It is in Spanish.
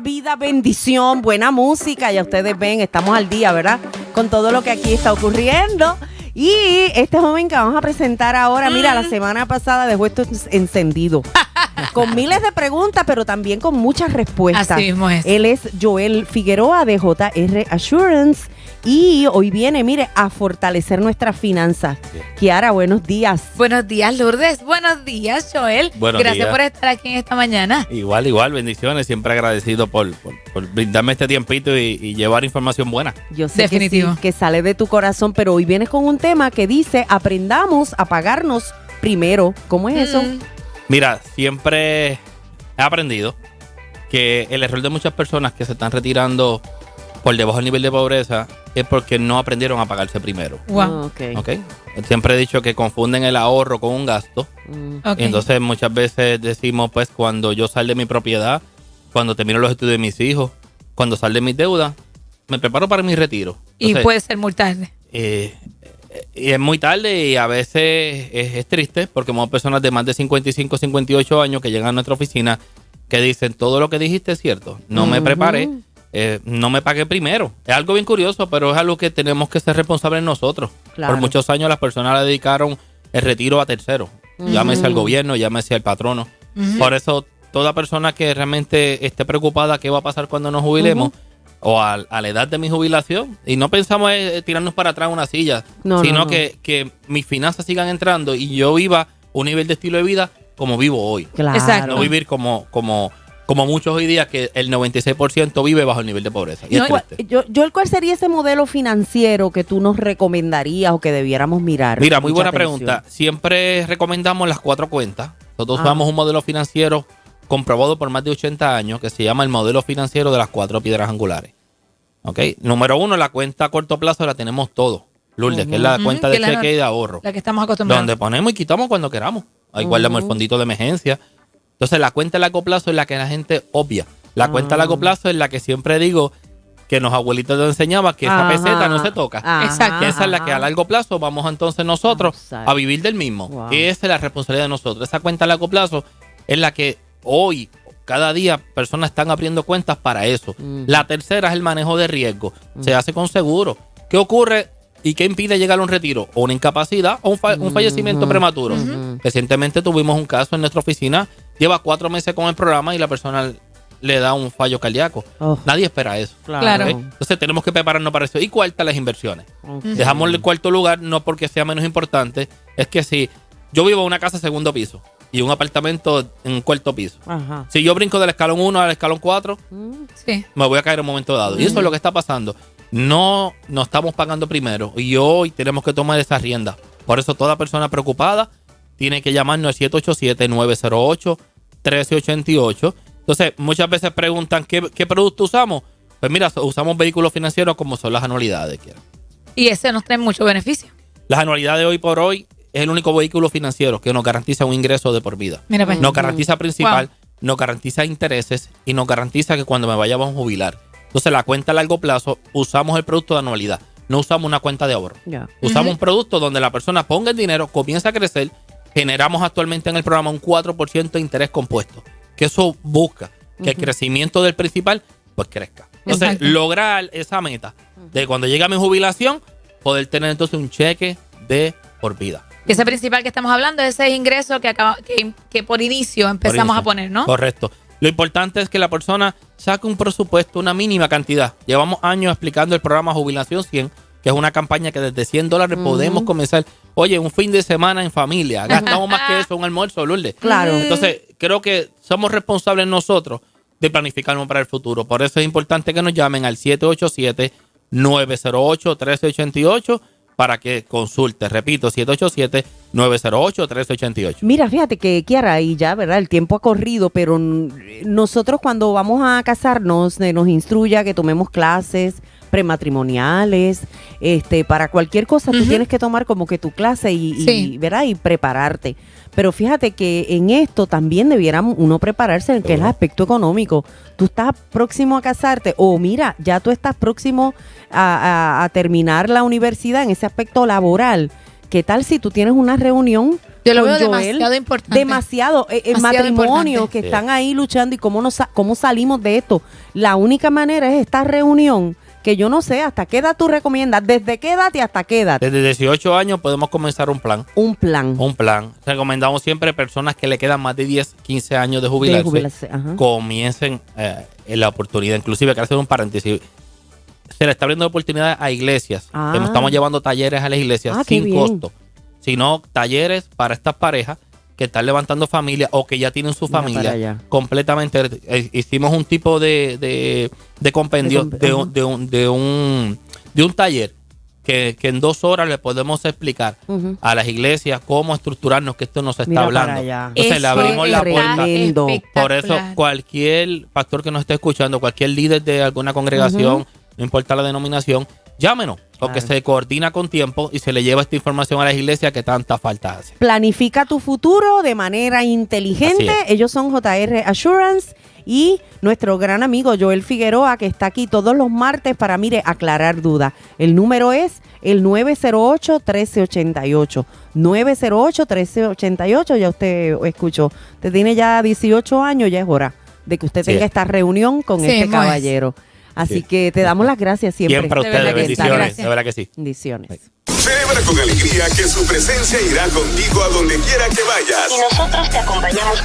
vida, bendición, buena música. Ya ustedes ven, estamos al día, ¿verdad? Con todo lo que aquí está ocurriendo. Y este joven que vamos a presentar ahora, mira, la semana pasada dejó esto encendido. Con miles de preguntas, pero también con muchas respuestas. Así mismo es. Él es Joel Figueroa de JR Assurance. Y hoy viene, mire, a fortalecer nuestras finanzas. Kiara, buenos días. Buenos días, Lourdes. Buenos días, Joel. Buenos Gracias días. por estar aquí en esta mañana. Igual, igual, bendiciones. Siempre agradecido por, por- por brindarme este tiempito y, y llevar información buena. Yo sé Definitivo. Que, sí, que sale de tu corazón, pero hoy vienes con un tema que dice aprendamos a pagarnos primero. ¿Cómo es eso? Mira, siempre he aprendido que el error de muchas personas que se están retirando por debajo del nivel de pobreza es porque no aprendieron a pagarse primero. wow. Ah, ok. ¿Ok? Siempre he dicho que confunden el ahorro con un gasto. Mm. Ok. Y entonces muchas veces decimos, pues cuando yo sal de mi propiedad, cuando termino los estudios de mis hijos, cuando sal de mis deudas, me preparo para mi retiro. y puede ser muy tarde. eh, y es muy tarde y a veces es, es triste porque somos personas de más de 55, 58 años que llegan a nuestra oficina que dicen todo lo que dijiste es cierto. No me preparé, eh, no me pagué primero. Es algo bien curioso, pero es algo que tenemos que ser responsables nosotros. Claro. Por muchos años las personas le dedicaron el retiro a terceros. Llámese al gobierno, llámese al patrono. Por eso toda persona que realmente esté preocupada qué va a pasar cuando nos jubilemos o a, a la edad de mi jubilación y no pensamos eh, tirarnos para atrás en una silla, No, sino no, no. Que, que mis finanzas sigan entrando y yo viva un nivel de estilo de vida como vivo hoy. Claro. Exacto. No vivir como, como, como muchos hoy día que el 96% vive bajo el nivel de pobreza. Y es ¿Cuál- triste. yo, yo, ¿Cuál sería ese modelo financiero que tú nos recomendarías o que debiéramos mirar? Mira, muy buena pregunta. Siempre recomendamos las cuatro cuentas. Nosotros Ah. usamos un modelo financiero comprobado por más de 80 años que se llama el modelo financiero de las cuatro piedras angulares. ¿Ok? Número uno, la cuenta a corto plazo la tenemos todo. Lourdes, que es la cuenta de cheque y de ahorro. La que estamos acostumbrados. Donde ponemos y quitamos cuando queramos. Ahí guardamos el fondito de emergencia. Entonces, la cuenta a largo plazo es la que la gente obvia. La cuenta a largo plazo es la que siempre digo que los abuelitos nos enseñaban que esa Ajá. peseta no se toca. Exacto. Que esa es la que a largo plazo vamos entonces nosotros a vivir del mismo. Wow. Esa es la responsabilidad de nosotros. Esa cuenta a largo plazo es la que hoy, cada día, personas están abriendo cuentas para eso. La tercera es el manejo de riesgo. Se hace con seguro. ¿Qué ocurre y qué impide llegar a un retiro? O una incapacidad o un, fa- un fallecimiento prematuro. Recientemente tuvimos un caso en nuestra oficina. Lleva cuatro meses con el programa y la persona le da un fallo cardíaco. Oh. Nadie espera eso. Claro. Entonces tenemos que prepararnos para eso. Y cuarta, las inversiones. Dejamos el cuarto lugar no porque sea menos importante, es que si yo vivo en una casa segundo piso y un apartamento en un cuarto piso, Ajá. si yo brinco del escalón 1 al escalón 4, Sí. me voy a caer en un momento dado. Y eso es lo que está pasando. No nos estamos pagando primero y hoy tenemos que tomar esa rienda. Por eso toda persona preocupada tiene que llamarnos al 787-908-1388. Entonces, muchas veces preguntan, ¿qué, qué producto usamos? Pues mira, usamos vehículos financieros como son las anualidades. quiero. Y ese nos trae mucho beneficio. Las anualidades hoy por hoy es el único vehículo financiero que nos garantiza un ingreso de por vida. Mira, pues. Nos garantiza principal, Wow. nos garantiza intereses y nos garantiza que cuando me vaya vamos a jubilar. Entonces la cuenta a largo plazo usamos el producto de anualidad, no usamos una cuenta de ahorro. Ya. Usamos un producto donde la persona ponga el dinero, comienza a crecer, generamos actualmente en el programa un 4% de interés compuesto, que eso busca que el crecimiento del principal pues crezca. Entonces Exacto. lograr esa meta de cuando llegue a mi jubilación, poder tener entonces un cheque de por vida. Ese principal que estamos hablando es ese ingreso que, acaba, que, que por inicio empezamos Por a poner, ¿no? Correcto. Lo importante es que la persona saque un presupuesto, una mínima cantidad. Llevamos años explicando el programa Jubilación 100, que es una campaña que desde 100 dólares podemos comenzar. Oye, un fin de semana en familia. Gastamos más que eso, un almuerzo, Lourdes. Claro. Entonces, creo que somos responsables nosotros de planificarnos para el futuro. Por eso es importante que nos llamen al 787-908-1388 para que consulte. Repito, 787-908-1388. Mira, fíjate que Kiara, y ya, ¿verdad? El tiempo ha corrido, pero nosotros cuando vamos a casarnos se nos instruye a que tomemos clases prematrimoniales, este, para cualquier cosa tú tienes que tomar como que tu clase y, y. ¿verdad? y prepararte. Pero fíjate que en esto también debiéramos uno prepararse en que es el aspecto económico. Tú estás próximo a casarte o mira, ya tú estás próximo a, a- a terminar la universidad en ese aspecto laboral. ¿Qué tal si tú tienes una reunión Yo lo con veo Joel. demasiado importante. Demasiado. eh, eh, Demasiado matrimonios importante. que Sí. están ahí luchando y cómo, nos, sa- cómo salimos de esto. La única manera es esta reunión que yo no sé hasta qué edad tú recomiendas, desde qué edad y hasta qué edad. Desde 18 años podemos comenzar un plan. Un plan. Un plan. Recomendamos siempre personas que le quedan más de 10, 15 años de jubilarse, De jubilarse, ajá. comiencen eh, en la oportunidad. Inclusive, quiero hacer un paréntesis. Se le está abriendo oportunidades a iglesias. Ah. Que estamos llevando talleres a las iglesias Ah, sin costo. Sino talleres para estas parejas que están levantando familia o que ya tienen su familia completamente. eh, hicimos un tipo de, de, de compendio De un, de, un, de, un, de un taller que, que en dos horas le podemos explicar a las iglesias cómo estructurarnos que esto nos está Mira hablando. Entonces le abrimos la está puerta. Por eso cualquier pastor que nos esté escuchando, cualquier líder de alguna congregación, no importa la denominación, llámenos, porque Claro. se coordina con tiempo y se le lleva esta información a las iglesias que tanta falta hace. Planifica tu futuro de manera inteligente. Ellos son JR Assurance y nuestro gran amigo Joel Figueroa, que está aquí todos los martes para, mire, aclarar dudas. El número es el 908-1388. 908-1388, ya usted escuchó. Usted tiene ya 18 años, ya es hora de que usted Sí. tenga esta reunión con Sí, este es. Así Sí. que te damos las gracias siempre. Siempre a De ustedes, bendiciones, de verdad que sí. Bendiciones. Celebra con alegría que su presencia irá contigo a donde quiera que vayas. Y nosotros te acompañamos con